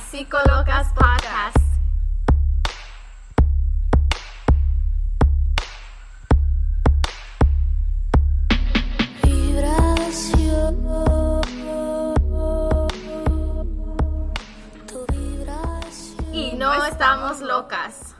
a Psicolocas Podcast. Y no estamos locas.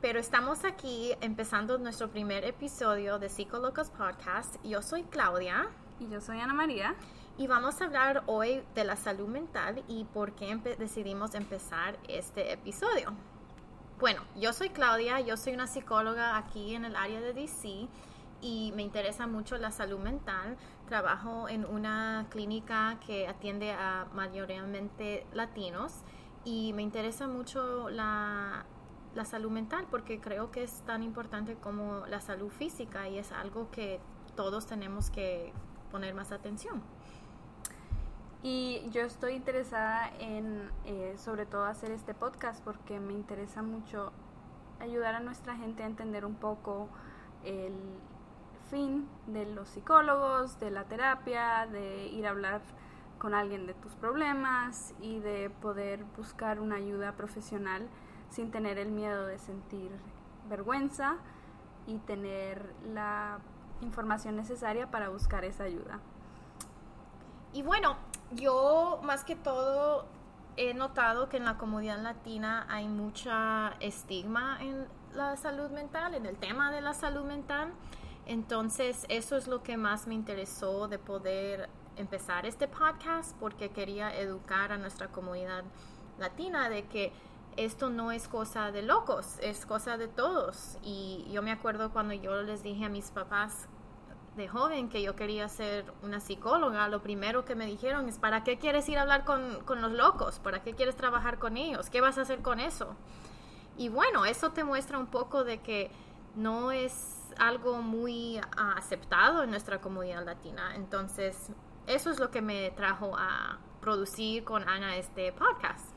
Pero estamos aquí empezando nuestro primer episodio de Psicolocas Podcast. Yo soy Claudia. Y yo soy Ana María. Y vamos a hablar hoy de la salud mental y por qué decidimos empezar este episodio. Bueno, yo soy Claudia, yo soy una psicóloga aquí en el área de DC y me interesa mucho la salud mental. Trabajo en una clínica que atiende a mayoritariamente latinos y me interesa mucho la, la salud mental porque creo que es tan importante como la salud física y es algo que todos tenemos que poner más atención. Y yo estoy interesada en, eh, sobre todo, hacer este podcast porque me interesa mucho ayudar a nuestra gente a entender un poco el fin de los psicólogos, de la terapia, de ir a hablar con alguien de tus problemas y de poder buscar una ayuda profesional sin tener el miedo de sentir vergüenza y tener la información necesaria para buscar esa ayuda. Y bueno, yo más que todo he notado que en la comunidad latina hay mucha estigma en la salud mental, en el tema de la salud mental. Entonces, eso es lo que más me interesó de poder empezar este podcast porque quería educar a nuestra comunidad latina de que esto no es cosa de locos, es cosa de todos. Y yo me acuerdo cuando yo les dije a mis papás de joven que yo quería ser una psicóloga, lo primero que me dijeron es, ¿para qué quieres ir a hablar con, los locos? ¿Para qué quieres trabajar con ellos? ¿Qué vas a hacer con eso? Y bueno, eso te muestra un poco de que no es algo muy ah, aceptado en nuestra comunidad latina. Entonces, eso es lo que me trajo a producir con Ana este podcast.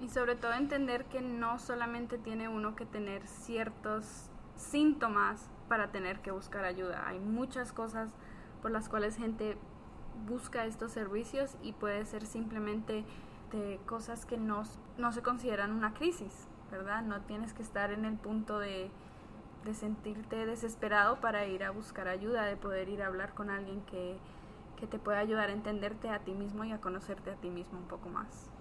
Y sobre todo entender que no solamente tiene uno que tener ciertos síntomas para tener que buscar ayuda. Hay muchas cosas por las cuales gente busca estos servicios y puede ser simplemente de cosas que no, no se consideran una crisis, ¿verdad? No tienes que estar en el punto de, de sentirte desesperado para ir a buscar ayuda, de poder ir a hablar con alguien que, que te pueda ayudar a entenderte a ti mismo y a conocerte a ti mismo un poco más.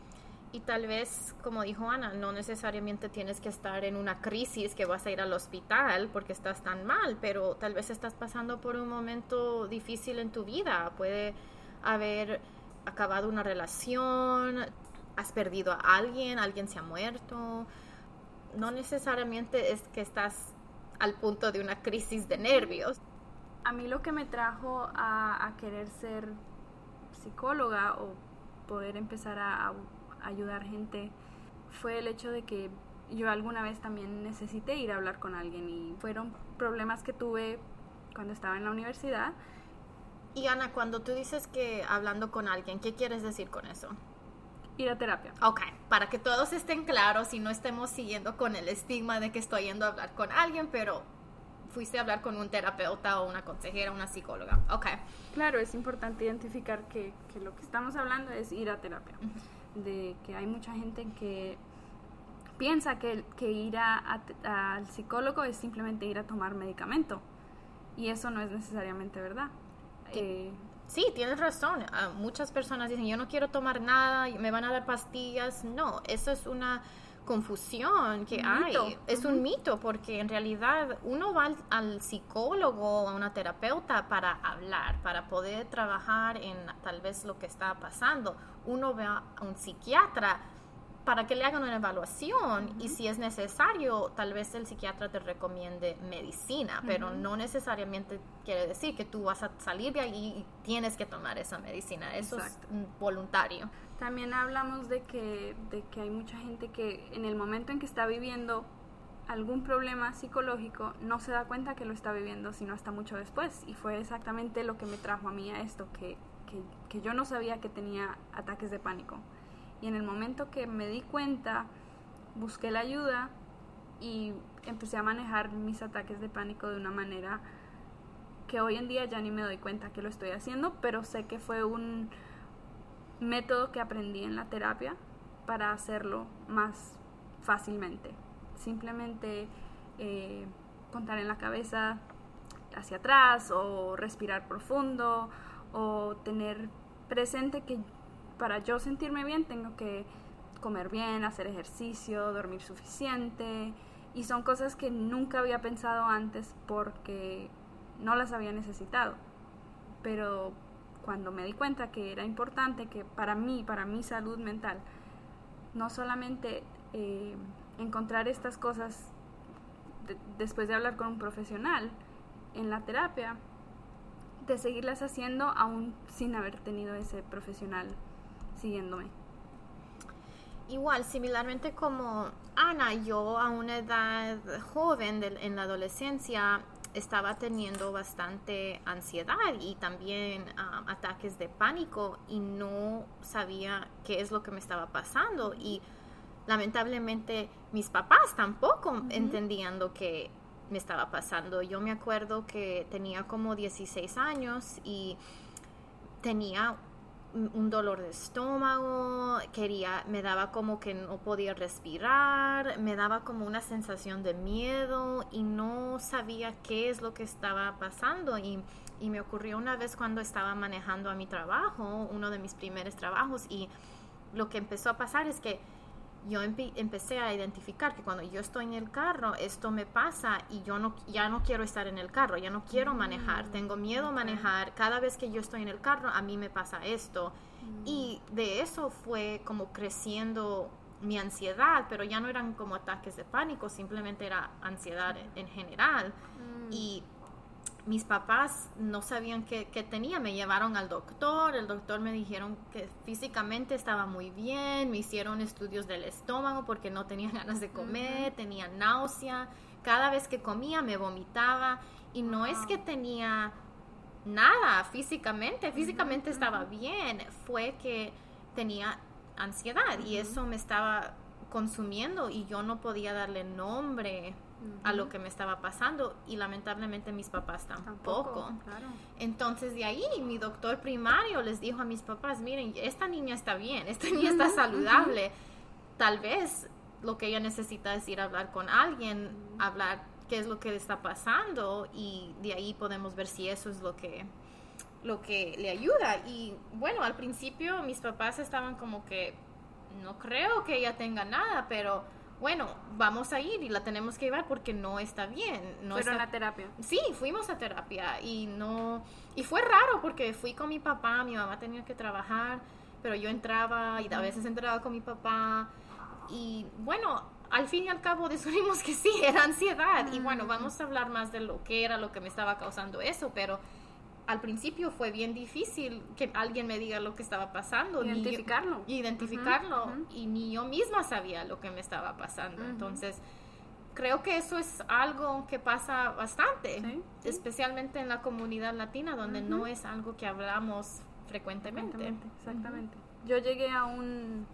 Y tal vez, como dijo Ana, no necesariamente tienes que estar en una crisis que vas a ir al hospital porque estás tan mal, pero tal vez estás pasando por un momento difícil en tu vida. Puede haber acabado una relación, has perdido a alguien, alguien se ha muerto. No necesariamente es que estás al punto de una crisis de nervios. A mí lo que me trajo a, querer ser psicóloga o poder empezar a ayudar gente fue el hecho de que yo alguna vez también necesité ir a hablar con alguien y fueron problemas que tuve cuando estaba en la universidad. Y Ana, cuando tú dices que hablando con alguien, ¿qué quieres decir con eso? Ir a terapia. Ok, para que todos estén claros y no estemos siguiendo con el estigma de que estoy yendo a hablar con alguien, pero fuiste a hablar con un terapeuta o una consejera, una psicóloga. Ok. Claro, es importante identificar que, que lo que estamos hablando es ir a terapia de que hay mucha gente que piensa que, que ir al psicólogo es simplemente ir a tomar medicamento y eso no es necesariamente verdad. Eh, sí, tienes razón. Ah, muchas personas dicen, yo no quiero tomar nada, me van a dar pastillas. No, eso es una confusión que hay. Es un mito porque en realidad uno va al, psicólogo o a una terapeuta para hablar, para poder trabajar en tal vez lo que está pasando. Uno va a un psiquiatra para que le hagan una evaluación y si es necesario, tal vez el psiquiatra te recomiende medicina, pero no necesariamente quiere decir que tú vas a salir de ahí y tienes que tomar esa medicina. Eso es voluntario. También hablamos de que, de que hay mucha gente que en el momento en que está viviendo algún problema psicológico no se da cuenta que lo está viviendo, sino hasta mucho después. Y fue exactamente lo que me trajo a mí a esto, que, que, yo no sabía que tenía ataques de pánico. Y en el momento que me di cuenta, busqué la ayuda y empecé a manejar mis ataques de pánico de una manera que hoy en día ya ni me doy cuenta que lo estoy haciendo, pero sé que fue un, método que aprendí en la terapia para hacerlo más fácilmente. Simplemente eh, contar en la cabeza hacia atrás o respirar profundo o tener presente que para yo sentirme bien tengo que comer bien, hacer ejercicio, dormir suficiente y son cosas que nunca había pensado antes porque no las había necesitado. Pero cuando me di cuenta que era importante que para mí, para mi salud mental, no solamente eh, encontrar estas cosas después de hablar con un profesional en la terapia, de seguirlas haciendo aún sin haber tenido ese profesional siguiéndome. Igual, similarmente como Ana, yo a una edad joven en la adolescencia estaba teniendo bastante ansiedad y también um, ataques de pánico y no sabía qué es lo que me estaba pasando y lamentablemente mis papás tampoco entendían lo que me estaba pasando. Yo me acuerdo que tenía como 16 años y tenía un dolor de estómago, quería, me daba como que no podía respirar, me daba como una sensación de miedo y no sabía qué es lo que estaba pasando. Y, y me ocurrió una vez cuando estaba manejando a mi trabajo, uno de mis primeros trabajos y lo que empezó a pasar es que yo empecé a identificar que cuando yo estoy en el carro, esto me pasa y yo no, ya no quiero estar en el carro, ya no quiero manejar, mm, tengo miedo a manejar, cada vez que yo estoy en el carro, a mí me pasa esto. Mm. Y de eso fue como creciendo mi ansiedad, pero ya no eran como ataques de pánico, simplemente era ansiedad en general. Mm. Y mis papás no sabían qué, tenía, me llevaron al doctor, el doctor me dijeron que físicamente estaba muy bien, me hicieron estudios del estómago porque no tenía ganas de comer, tenía náusea, cada vez que comía me vomitaba y no es que tenía nada físicamente, físicamente estaba bien, fue que tenía ansiedad y eso me estaba consumiendo y yo no podía darle nombre a lo que me estaba pasando y lamentablemente mis papás tampoco. Entonces de ahí mi doctor primario les dijo a mis papás, miren, esta niña está bien, esta niña está saludable, tal vez lo que ella necesita es ir a hablar con alguien, hablar qué es lo que le está pasando y de ahí podemos ver si eso es lo que lo que le ayuda y bueno al principio mis papás estaban como que no creo que ella tenga nada pero bueno, vamos a ir y la tenemos que llevar porque no está bien. No Fueron a terapia. Sí, fuimos a terapia y no... Y fue raro porque fui con mi papá, mi mamá tenía que trabajar, pero yo entraba y a veces entraba con mi papá. Y bueno, al fin y al cabo descubrimos que sí, era ansiedad. Y bueno, vamos a hablar más de lo que era, lo que me estaba causando eso, pero al principio fue bien difícil que alguien me diga lo que estaba pasando. Identificarlo. identificarlo. Y ni yo misma sabía lo que me estaba pasando. Entonces, creo que eso es algo que pasa bastante, especialmente en la comunidad latina, donde no es algo que hablamos frecuentemente. exactamente. Yo llegué a un,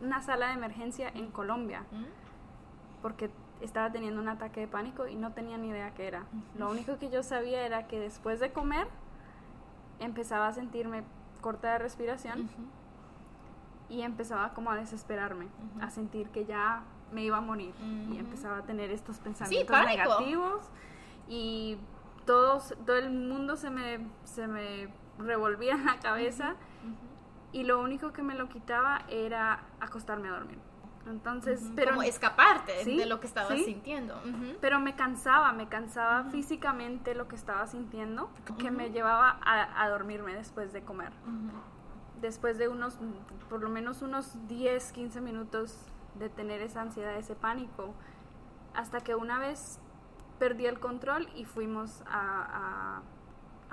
una sala de emergencia en Colombia, porque estaba teniendo un ataque de pánico y no tenía ni idea qué era. Lo único que yo sabía era que después de comer empezaba a sentirme corta de respiración y empezaba como a desesperarme, a sentir que ya me iba a morir. Y empezaba a tener estos pensamientos negativos y todos, todo el mundo se me, se me revolvía en la cabeza y lo único que me lo quitaba era acostarme a dormir. Entonces, pero como escaparte de lo que estabas sintiendo. Pero me cansaba, me cansaba físicamente lo que estaba sintiendo, que me llevaba a, dormirme después de comer. Después de unos, por lo menos unos 10, 15 minutos de tener esa ansiedad, ese pánico, hasta que una vez perdí el control y fuimos a a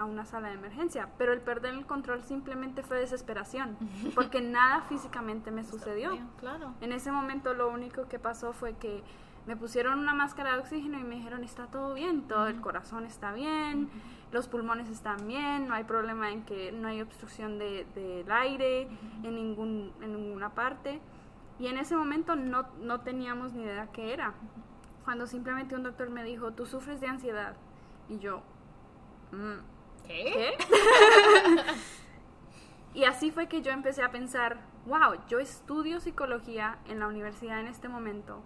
una sala de emergencia, pero el perder el control simplemente fue desesperación, porque nada físicamente me sucedió. Claro. En ese momento lo único que pasó fue que me pusieron una máscara de oxígeno y me dijeron está todo bien, todo el corazón está bien, los pulmones están bien, no hay problema en que no hay obstrucción del de, aire en, ningún, en ninguna parte. Y en ese momento no, no teníamos ni idea qué era. Cuando simplemente un doctor me dijo, tú sufres de ansiedad. Y yo, mm, ¿Qué? Y así fue que yo empecé a pensar, wow, yo estudio psicología en la universidad en este momento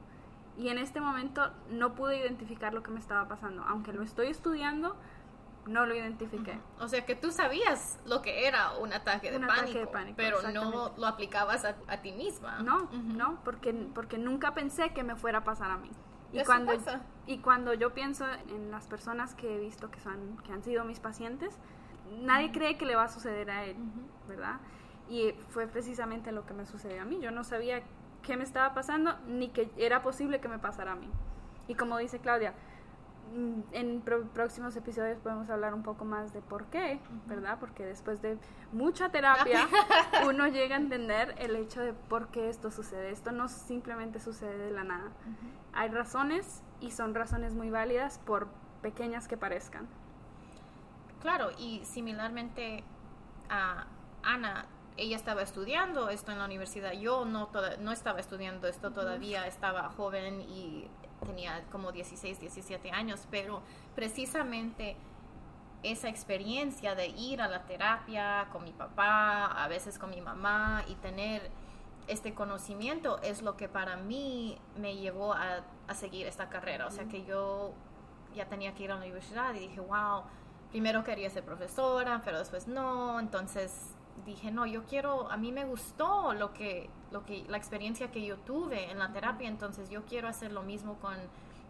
y en este momento no pude identificar lo que me estaba pasando. Aunque lo estoy estudiando, no lo identifiqué. O sea que tú sabías lo que era un ataque de, pánico, pero no lo aplicabas a, ti misma. No, no, porque, porque nunca pensé que me fuera a pasar a mí. Y cuando, y cuando yo pienso en las personas que he visto que, son, que han sido mis pacientes, nadie cree que le va a suceder a él, ¿verdad? Y fue precisamente lo que me sucedió a mí. Yo no sabía qué me estaba pasando ni que era posible que me pasara a mí. Y como dice Claudia, mm, en próximos episodios podemos hablar un poco más de por qué, ¿verdad? Porque después de mucha terapia uno llega a entender el hecho de por qué esto sucede. Esto no simplemente sucede de la nada. Hay razones y son razones muy válidas por pequeñas que parezcan. Claro, y similarmente a Ana, ella estaba estudiando esto en la universidad, yo no, no estaba estudiando esto todavía, estaba joven y tenía como 16, 17 años, pero precisamente esa experiencia de ir a la terapia con mi papá, a veces con mi mamá y tener este conocimiento es lo que para mí me llevó a, seguir esta carrera. O sea que yo ya tenía que ir a la universidad y dije, wow, primero quería ser profesora, pero después no, entonces dije, no, yo quiero, a mí me gustó lo que, lo que, la experiencia que yo tuve en la terapia, entonces yo quiero hacer lo mismo con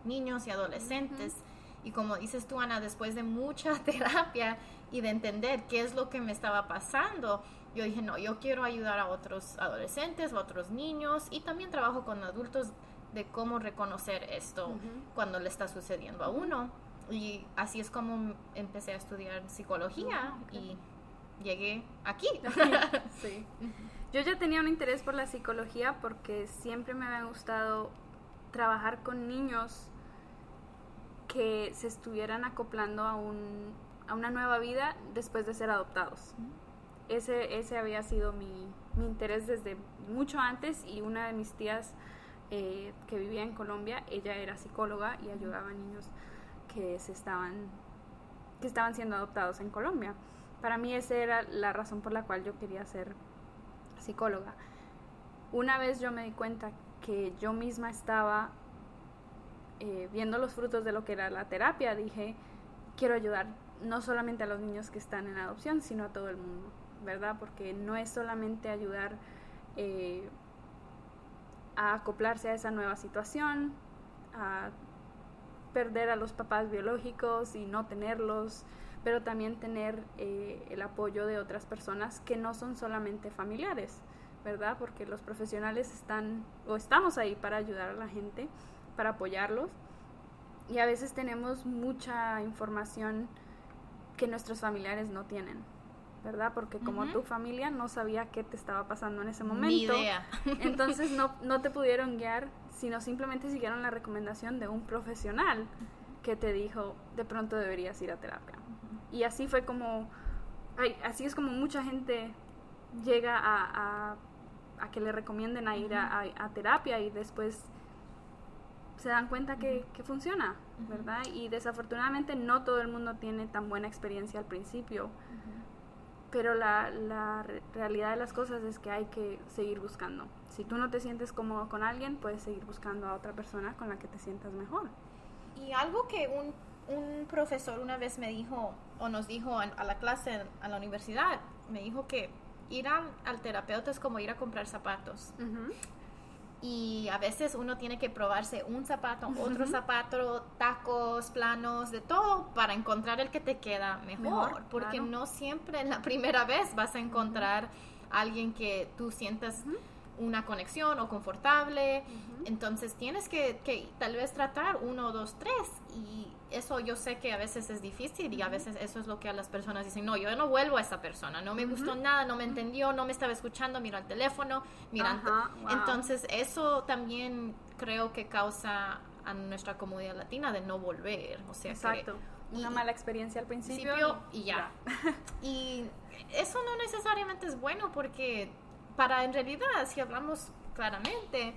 niños y adolescentes. Y como dices tú, Ana, después de mucha terapia y de entender qué es lo que me estaba pasando, yo dije, no, yo quiero ayudar a otros adolescentes, a otros niños y también trabajo con adultos de cómo reconocer esto cuando le está sucediendo a uno. Y así es como empecé a estudiar psicología y llegué aquí. sí. Yo ya tenía un interés por la psicología porque siempre me había gustado trabajar con niños que se estuvieran acoplando a, un, a una nueva vida después de ser adoptados. Ese, ese había sido mi, mi interés desde mucho antes y una de mis tías eh, que vivía en Colombia, ella era psicóloga y ayudaba a niños que se estaban que estaban siendo adoptados en Colombia. Para mí esa era la razón por la cual yo quería ser psicóloga. Una vez yo me di cuenta que yo misma estaba eh, viendo los frutos de lo que era la terapia, dije, quiero ayudar no solamente a los niños que están en adopción, sino a todo el mundo, ¿verdad? Porque no es solamente ayudar eh, a acoplarse a esa nueva situación, a perder a los papás biológicos y no tenerlos, pero también tener eh, el apoyo de otras personas que no son solamente familiares, ¿verdad? Porque los profesionales están o estamos ahí para ayudar a la gente, para apoyarlos y a veces tenemos mucha información que nuestros familiares no tienen, ¿verdad? Porque como tu familia no sabía qué te estaba pasando en ese momento, entonces no, no te pudieron guiar, sino simplemente siguieron la recomendación de un profesional que te dijo, de pronto deberías ir a terapia. Y así fue como, así es como mucha gente llega a, a, que le recomienden a ir a, terapia y después se dan cuenta que, que funciona, ¿verdad? Y desafortunadamente no todo el mundo tiene tan buena experiencia al principio, pero la, la realidad de las cosas es que hay que seguir buscando. Si tú no te sientes cómodo con alguien, puedes seguir buscando a otra persona con la que te sientas mejor. Y algo que un un profesor una vez me dijo, o nos dijo a la clase, a la universidad, me dijo que ir al terapeuta es como ir a comprar zapatos. Y a veces uno tiene que probarse un zapato, otro zapato, tacos, planos, de todo, para encontrar el que te queda mejor. porque no siempre en la primera vez vas a encontrar alguien que tú sientas una conexión o confortable. Entonces tienes que, que, tal vez tratar uno, dos, tres. Y eso yo sé que a veces es difícil y a veces eso es lo que a las personas dicen, no, yo no vuelvo a esa persona, no me gustó nada, no me entendió, no me estaba escuchando, mira el teléfono, mira. Entonces eso también creo que causa a nuestra comunidad latina de no volver. O sea, Exacto. una mala experiencia al principio, y ya. y eso no necesariamente es bueno porque para en realidad, si hablamos claramente,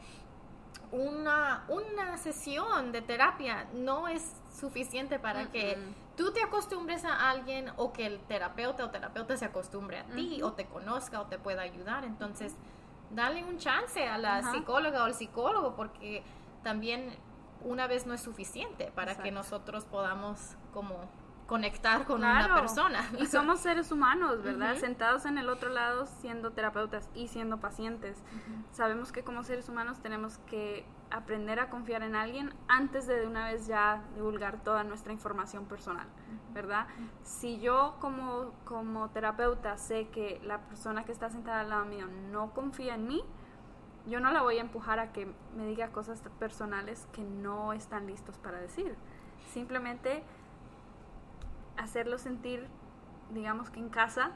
una, una sesión de terapia no es suficiente para que tú te acostumbres a alguien o que el terapeuta o terapeuta se acostumbre a ti o te conozca o te pueda ayudar. Entonces, dale un chance a la psicóloga o al psicólogo porque también una vez no es suficiente para que nosotros podamos como conectar con una persona. Y somos seres humanos, ¿verdad? Sentados en el otro lado siendo terapeutas y siendo pacientes. Sabemos que como seres humanos tenemos que aprender a confiar en alguien antes de de una vez ya divulgar toda nuestra información personal, ¿verdad? Si yo como, como terapeuta sé que la persona que está sentada al lado mío no confía en mí, yo no la voy a empujar a que me diga cosas personales que no están listos para decir. Simplemente hacerlo sentir, digamos que en casa,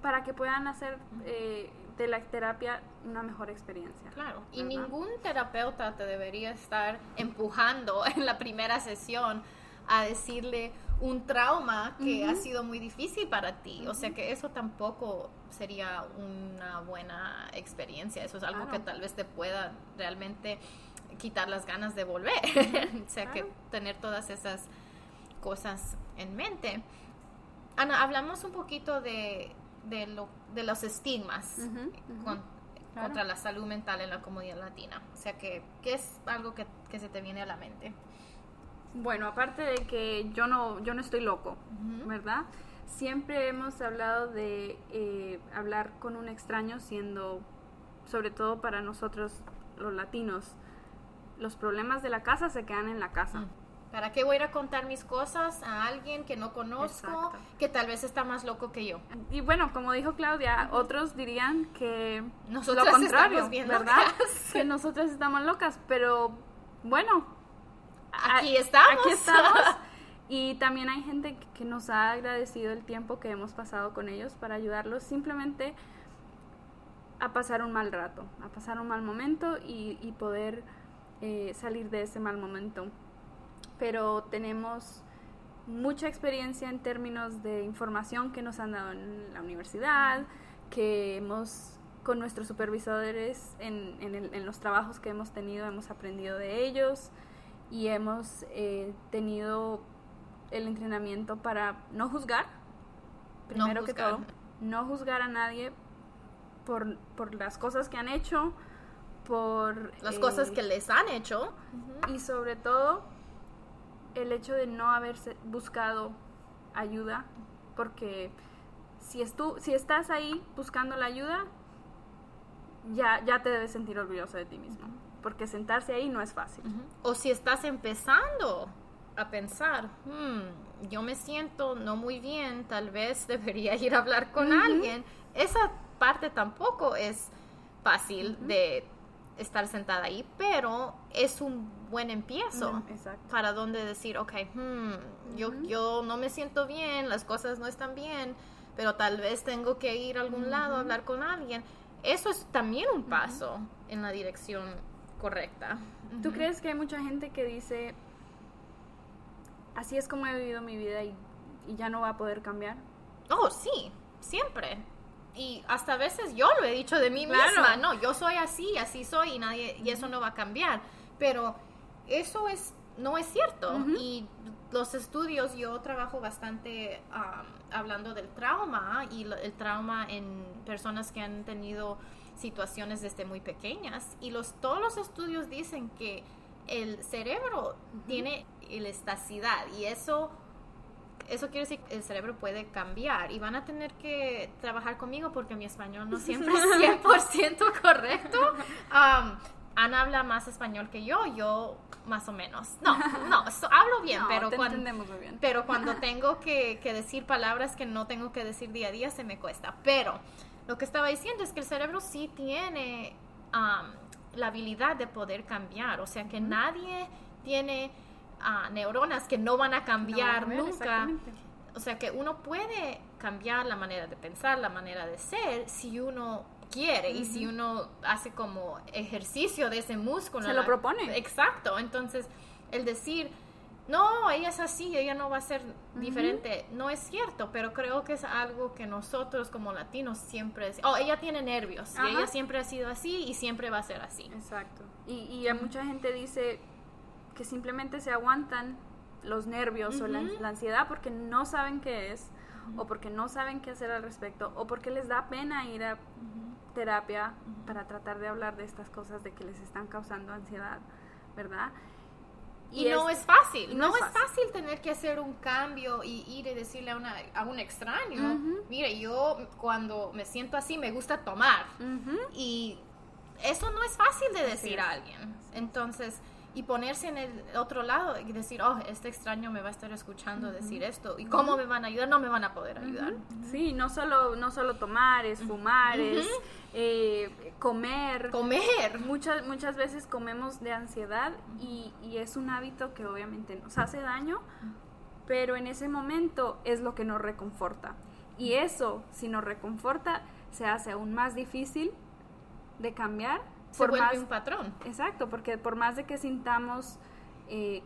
para que puedan hacer eh, de la terapia una mejor experiencia. Claro, y ningún terapeuta te debería estar empujando en la primera sesión a decirle un trauma que ha sido muy difícil para ti. O sea que eso tampoco sería una buena experiencia. Eso es algo que tal vez te pueda realmente quitar las ganas de volver. o sea que tener todas esas cosas en mente. Ana, hablamos un poquito de, de, lo, de los estigmas contra la salud mental en la comunidad latina. O sea, que, ¿qué es algo que, se te viene a la mente? Bueno, aparte de que yo no, yo no estoy loco, ¿verdad? Siempre hemos hablado de eh, hablar con un extraño siendo, sobre todo para nosotros los latinos, los problemas de la casa se quedan en la casa. ¿Para qué voy a ir a contar mis cosas a alguien que no conozco, que tal vez está más loco que yo? Y bueno, como dijo Claudia, otros dirían que nosotros lo contrario, ¿verdad? que nosotros estamos locas, pero bueno, aquí estamos. Aquí estamos. Y también hay gente que nos ha agradecido el tiempo que hemos pasado con ellos para ayudarlos simplemente a pasar un mal rato, a pasar un mal momento y, poder eh, salir de ese mal momento pero tenemos mucha experiencia en términos de información que nos han dado en la universidad, que hemos con nuestros supervisores en, en, los trabajos que hemos tenido, hemos aprendido de ellos y hemos eh, tenido el entrenamiento para no juzgar, primero que todo, no juzgar a nadie por, por, las cosas que han hecho, por... Las cosas eh, que les han hecho. Y sobre todo el hecho de no haberse buscado ayuda, porque si, estu si estás ahí buscando la ayuda, ya, ya te debes sentir orgulloso de ti mismo, porque sentarse ahí no es fácil. O si estás empezando a pensar, hmm, yo me siento no muy bien, tal vez debería ir a hablar con alguien, esa parte tampoco es fácil de estar sentada ahí, pero es un buen empiezo para donde decir, ok, hmm, yo, yo no me siento bien, las cosas no están bien, pero tal vez tengo que ir a algún lado a hablar con alguien. Eso es también un paso en la dirección correcta. ¿Tú crees que hay mucha gente que dice, así es como he vivido mi vida y, y ya no va a poder cambiar? Oh, sí, siempre y hasta a veces yo lo he dicho de mí misma, no, yo soy así, así soy y nadie y eso no va a cambiar, pero eso es no es cierto. Y los estudios yo trabajo bastante hablando del trauma y el trauma en personas que han tenido situaciones desde muy pequeñas. Y los todos los estudios dicen que el cerebro tiene elasticidad y eso eso quiere decir que el cerebro puede cambiar y van a tener que trabajar conmigo porque mi español no siempre es 100% correcto. Um, Ana habla más español que yo, yo más o menos. No, no, hablo bien, pero, cuando, bien. pero cuando tengo que, decir palabras que no tengo que decir día a día se me cuesta. Pero lo que estaba diciendo es que el cerebro sí tiene um, la habilidad de poder cambiar, o sea que nadie tiene neuronas que no van a cambiar nunca. O sea que uno puede cambiar la manera de pensar, la manera de ser, si uno quiere y si uno hace como ejercicio de ese músculo. Se lo propone. Exacto. Entonces, el decir, no, ella es así, ella no va a ser diferente, no es cierto, pero creo que es algo que nosotros como latinos siempre... Oh, ella tiene nervios y ella siempre ha sido así y siempre va a ser así. Exacto. Y, y a mucha gente dice, que simplemente se aguantan los nervios o la, la, ansiedad porque no saben qué es o porque no saben qué hacer al respecto o porque les da pena ir a terapia para tratar de hablar de estas cosas de que les están causando ansiedad, ¿verdad? Y, no es fácil, no, es, fácil. tener que hacer un cambio y ir y decirle a, una, a un extraño, mire, yo cuando me siento así me gusta tomar. Y eso no es fácil de decir a alguien. Entonces, y ponerse en el otro lado y decir, oh, este extraño me va a estar escuchando decir esto y cómo me van a ayudar, no me van a poder ayudar. Sí, no solo, no solo tomar, es fumar, es eh, comer. Comer. Muchas, muchas veces comemos de ansiedad y, y es un hábito que obviamente nos hace daño, pero en ese momento es lo que nos reconforta. Y eso, si nos reconforta, se hace aún más difícil de cambiar se vuelve un patrón. Exacto, porque por más de que sintamos eh,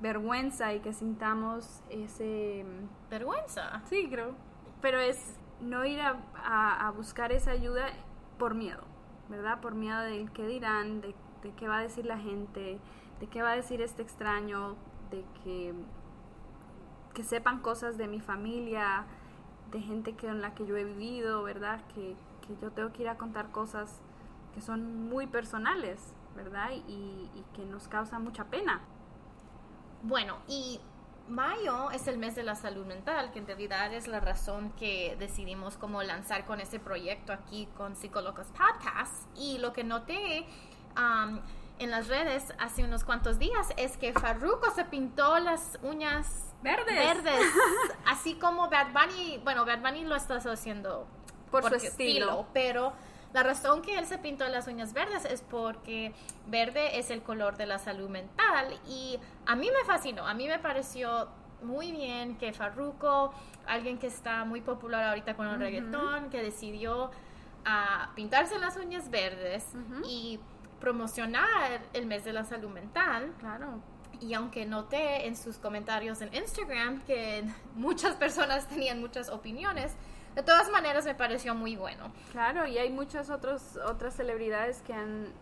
vergüenza y que sintamos ese... Mm, vergüenza. Sí, creo. Pero es no ir a, buscar esa ayuda por miedo, ¿verdad? Por miedo de qué dirán, de, qué va a decir la gente, de qué va a decir este extraño, de que, que sepan cosas de mi familia, de gente con la que yo he vivido, ¿verdad? Que, que yo tengo que ir a contar cosas que son muy personales, ¿verdad? Y, que nos causan mucha pena. Bueno, y mayo es el mes de la salud mental, que en realidad es la razón que decidimos como lanzar con ese proyecto aquí con Psicólogos Podcast. Y lo que noté en las redes hace unos cuantos días es que Farruko se pintó las uñas verdes. verdes así como Bad Bunny, bueno, Bad Bunny lo está haciendo por, su estilo, pero la razón que él se pintó las uñas verdes es porque verde es el color de la salud mental y a mí me fascinó, a mí me pareció muy bien que Farruko, alguien que está muy popular ahorita con el reggaetón, que decidió a pintarse las uñas verdes y promocionar el mes de la salud mental. Claro. Y aunque noté en sus comentarios en Instagram que muchas personas tenían muchas opiniones, de todas maneras me pareció muy bueno. Claro, y hay muchas otros, otras celebridades que han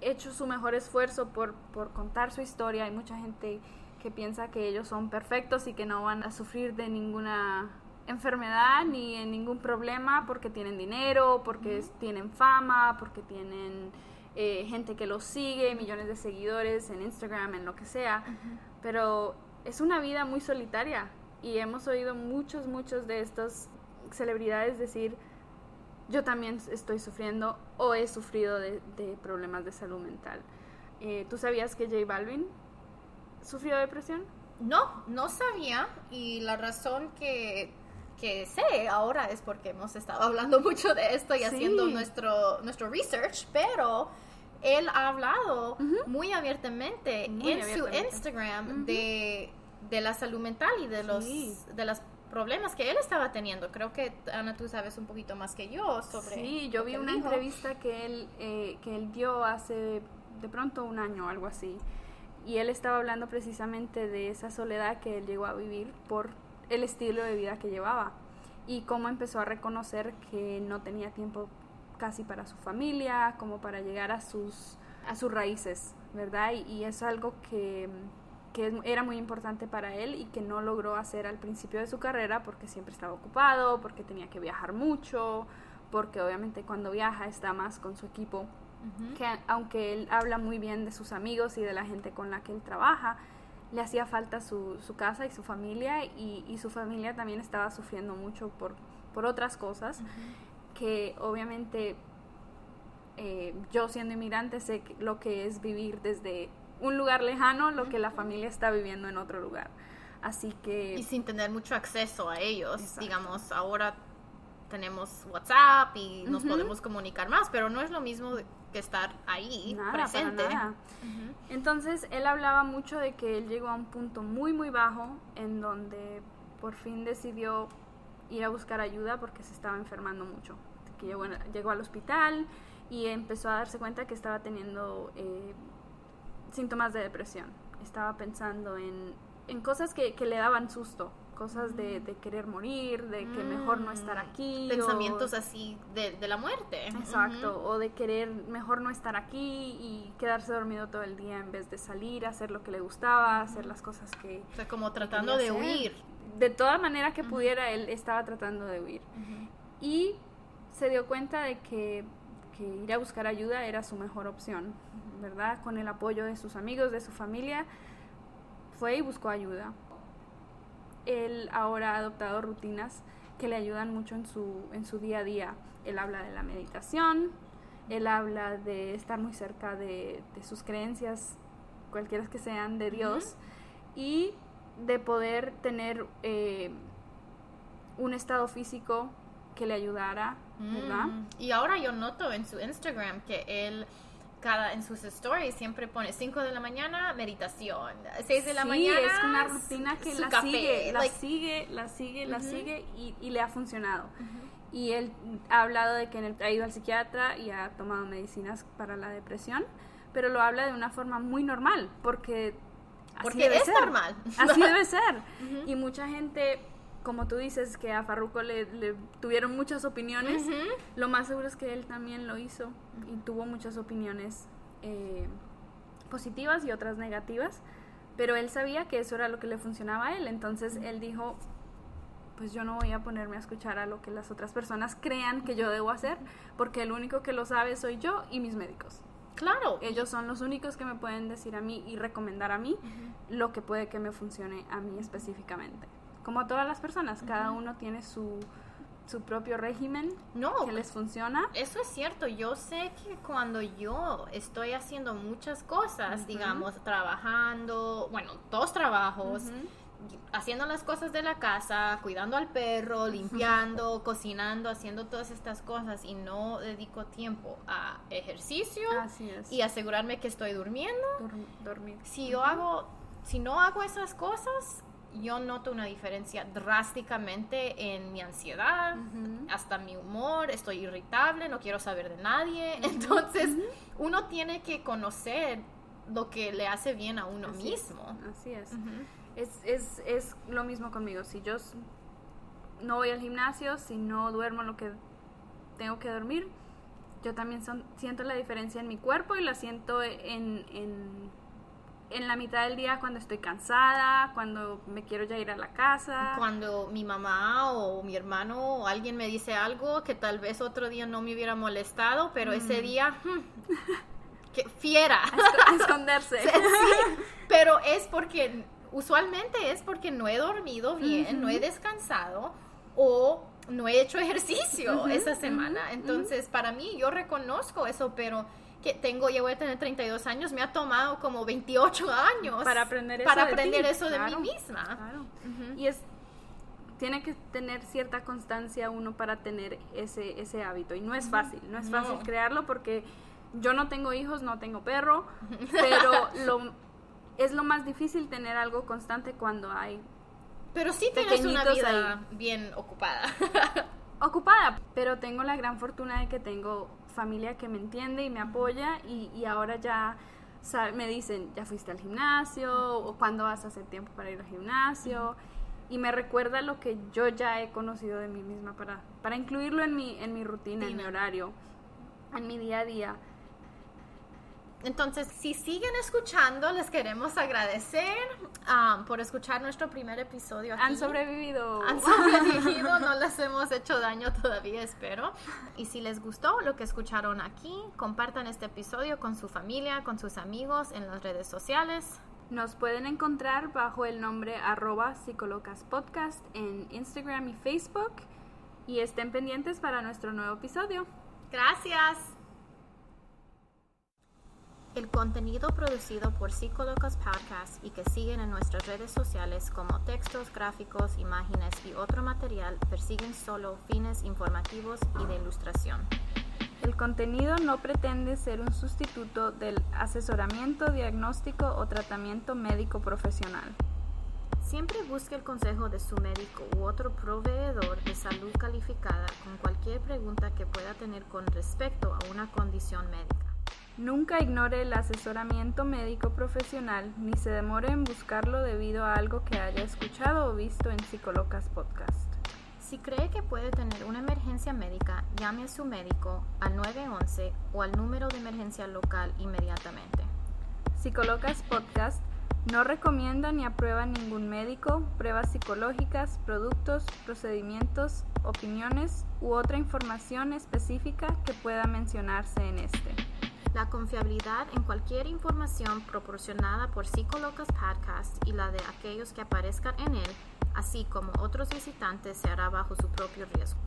hecho su mejor esfuerzo por, por contar su historia. Hay mucha gente que piensa que ellos son perfectos y que no van a sufrir de ninguna enfermedad ni en ningún problema porque tienen dinero, porque tienen fama, porque tienen eh, gente que los sigue, millones de seguidores en Instagram, en lo que sea. Pero es una vida muy solitaria y hemos oído muchos, muchos de estos celebridades decir, yo también estoy sufriendo o he sufrido de, problemas de salud mental. Eh, ¿Tú sabías que J Balvin sufrió depresión? No, no sabía y la razón que, que sé ahora es porque hemos estado hablando mucho de esto y haciendo nuestro, nuestro research, pero él ha hablado muy abiertamente en su Instagram de, de, la salud mental y de, los, de las problemas que él estaba teniendo. Creo que, Ana, tú sabes un poquito más que yo sobre... Sí, yo vi una entrevista que él, eh, que él dio hace de pronto un año o algo así. Y él estaba hablando precisamente de esa soledad que él llegó a vivir por el estilo de vida que llevaba. Y cómo empezó a reconocer que no tenía tiempo casi para su familia, como para llegar a sus, a sus raíces, ¿verdad? y es algo que que era muy importante para él y que no logró hacer al principio de su carrera porque siempre estaba ocupado, porque tenía que viajar mucho, porque obviamente cuando viaja está más con su equipo, que aunque él habla muy bien de sus amigos y de la gente con la que él trabaja, le hacía falta su, su casa y su familia y, su familia también estaba sufriendo mucho por, por otras cosas que obviamente eh, yo siendo inmigrante sé lo que es vivir desde un lugar lejano lo que la familia está viviendo en otro lugar. Así que... Y sin tener mucho acceso a ellos, digamos, ahora tenemos WhatsApp y nos podemos comunicar más, pero no es lo mismo que estar ahí presente. Entonces, él hablaba mucho de que él llegó a un punto muy, muy bajo en donde por fin decidió ir a buscar ayuda porque se estaba enfermando mucho. Que llegó, llegó al hospital y empezó a darse cuenta que estaba teniendo eh, síntomas de depresión. Estaba pensando en, en cosas que, que, le daban susto cosas de, de querer morir, de que mejor no estar Mm, aquí. Pensamientos o- así de, de la muerte. Exacto, o de querer mejor no estar aquí y quedarse dormido todo el día en vez de salir, hacer lo que le gustaba, hacer las cosas que... O sea, como tratando de hacer. huir. De toda manera que pudiera, él estaba tratando de huir. Y se dio cuenta de que, que ir a buscar ayuda era su mejor opción, ¿verdad? Con el apoyo de sus amigos, de su familia, fue y buscó ayuda. Él ahora ha adoptado rutinas que le ayudan mucho en su, en su día a día. Él habla de la meditación, él habla de estar muy cerca de, de sus creencias, cualquiera que sean, de Dios, y de poder tener eh, un estado físico que le ayudara, ¿verdad? Mm. Y ahora yo noto en su Instagram que él cada en sus stories siempre pone 5 de la mañana meditación, 6 de la sí, mañana es una rutina que la café, sigue, la like- sigue, la sigue, la Ujú. sigue y, y le ha funcionado. Y él ha hablado de que en el- ha ido al psiquiatra y ha tomado medicinas para la depresión, pero lo habla de una forma muy normal, porque así Porque debe es ser. normal. Así debe ser. Ujú. Y mucha gente, como tú dices, que a Farruko le, le tuvieron muchas opiniones, lo más seguro es que él también lo hizo y tuvo muchas opiniones eh, positivas y otras negativas, pero él sabía que eso era lo que le funcionaba a él, entonces él dijo, pues yo no voy a ponerme a escuchar a lo que las otras personas crean que yo debo hacer, porque el único que lo sabe soy yo y mis médicos. Claro. Ellos son los únicos que me pueden decir a mí y recomendar a mí lo que puede que me funcione a mí específicamente. Como a todas las personas, cada uno tiene su, su propio régimen No, que les funciona. Eso es cierto, yo sé que cuando yo estoy haciendo muchas cosas, digamos, trabajando, bueno, dos trabajos, haciendo las cosas de la casa, cuidando al perro, limpiando, cocinando, haciendo todas estas cosas y no dedico tiempo a ejercicio Así es. y asegurarme que estoy durmiendo, Dur- dormir. si yo hago, si no hago esas cosas, yo noto una diferencia drásticamente en mi ansiedad, hasta mi humor, estoy irritable, no quiero saber de nadie. Entonces, uno tiene que conocer lo que le hace bien a uno Así es, mismo. Así es. Es, es. Es lo mismo conmigo. Si yo no voy al gimnasio, si no duermo lo que tengo que dormir, yo también son- siento la diferencia en mi cuerpo y la siento en, en, en la mitad del día cuando estoy cansada, cuando me quiero ya ir a la casa. Cuando mi mamá o mi hermano o alguien me dice algo que tal vez otro día no me hubiera molestado, pero ese día, hmm, que fiera. a esconderse. Sí, pero es porque, usualmente es porque no he dormido bien, no he descansado o no he hecho ejercicio esa semana. Entonces, para mí, yo reconozco eso, pero que tengo, ya voy a tener 32 años, me ha tomado como 28 años Para aprender eso para de aprender ti, eso de claro, mí misma. Claro. Y es tiene que tener cierta constancia uno para tener ese, ese hábito. Y no es fácil, no es fácil No. crearlo porque yo no tengo hijos, no tengo perro, pero lo, es lo más difícil tener algo constante cuando hay Pero sí tienes una vida bien ocupada. ocupada, pero tengo la gran fortuna de que tengo familia que me entiende y me apoya y, y ahora ya me dicen, ya fuiste al gimnasio o cuándo vas a hacer tiempo para ir al gimnasio y me recuerda lo que yo ya he conocido de mí misma para, para incluirlo en mi, en mi rutina, en mi Rutina. horario, en mi día a día. Entonces, si siguen escuchando, les queremos agradecer um, por escuchar nuestro primer episodio aquí. Han sobrevivido. Han sobrevivido, no les hemos hecho daño todavía, espero. Y si les gustó lo que escucharon aquí, compartan este episodio con su familia, con sus amigos en las redes sociales. Nos pueden encontrar bajo el nombre arroba psicolocaspodcast en Instagram y Facebook y estén pendientes para nuestro nuevo episodio. Gracias. El contenido producido por Psicólogos Podcast y que siguen en nuestras redes sociales como textos, gráficos, imágenes y otro material persiguen solo fines informativos y de ilustración. El contenido no pretende ser un sustituto del asesoramiento, diagnóstico o tratamiento médico profesional. Siempre busque el consejo de su médico u otro proveedor de salud calificada con cualquier pregunta que pueda tener con respecto a una condición médica. Nunca ignore el asesoramiento médico profesional ni se demore en buscarlo debido a algo que haya escuchado o visto en Psicolocas Podcast. Si cree que puede tener una emergencia médica, llame a su médico al 911 o al número de emergencia local inmediatamente. Psicolocas Podcast no recomienda ni aprueba ningún médico, pruebas psicológicas, productos, procedimientos, opiniones u otra información específica que pueda mencionarse en este. La confiabilidad en cualquier información proporcionada por Psicolocas Podcast y la de aquellos que aparezcan en él, así como otros visitantes, se hará bajo su propio riesgo.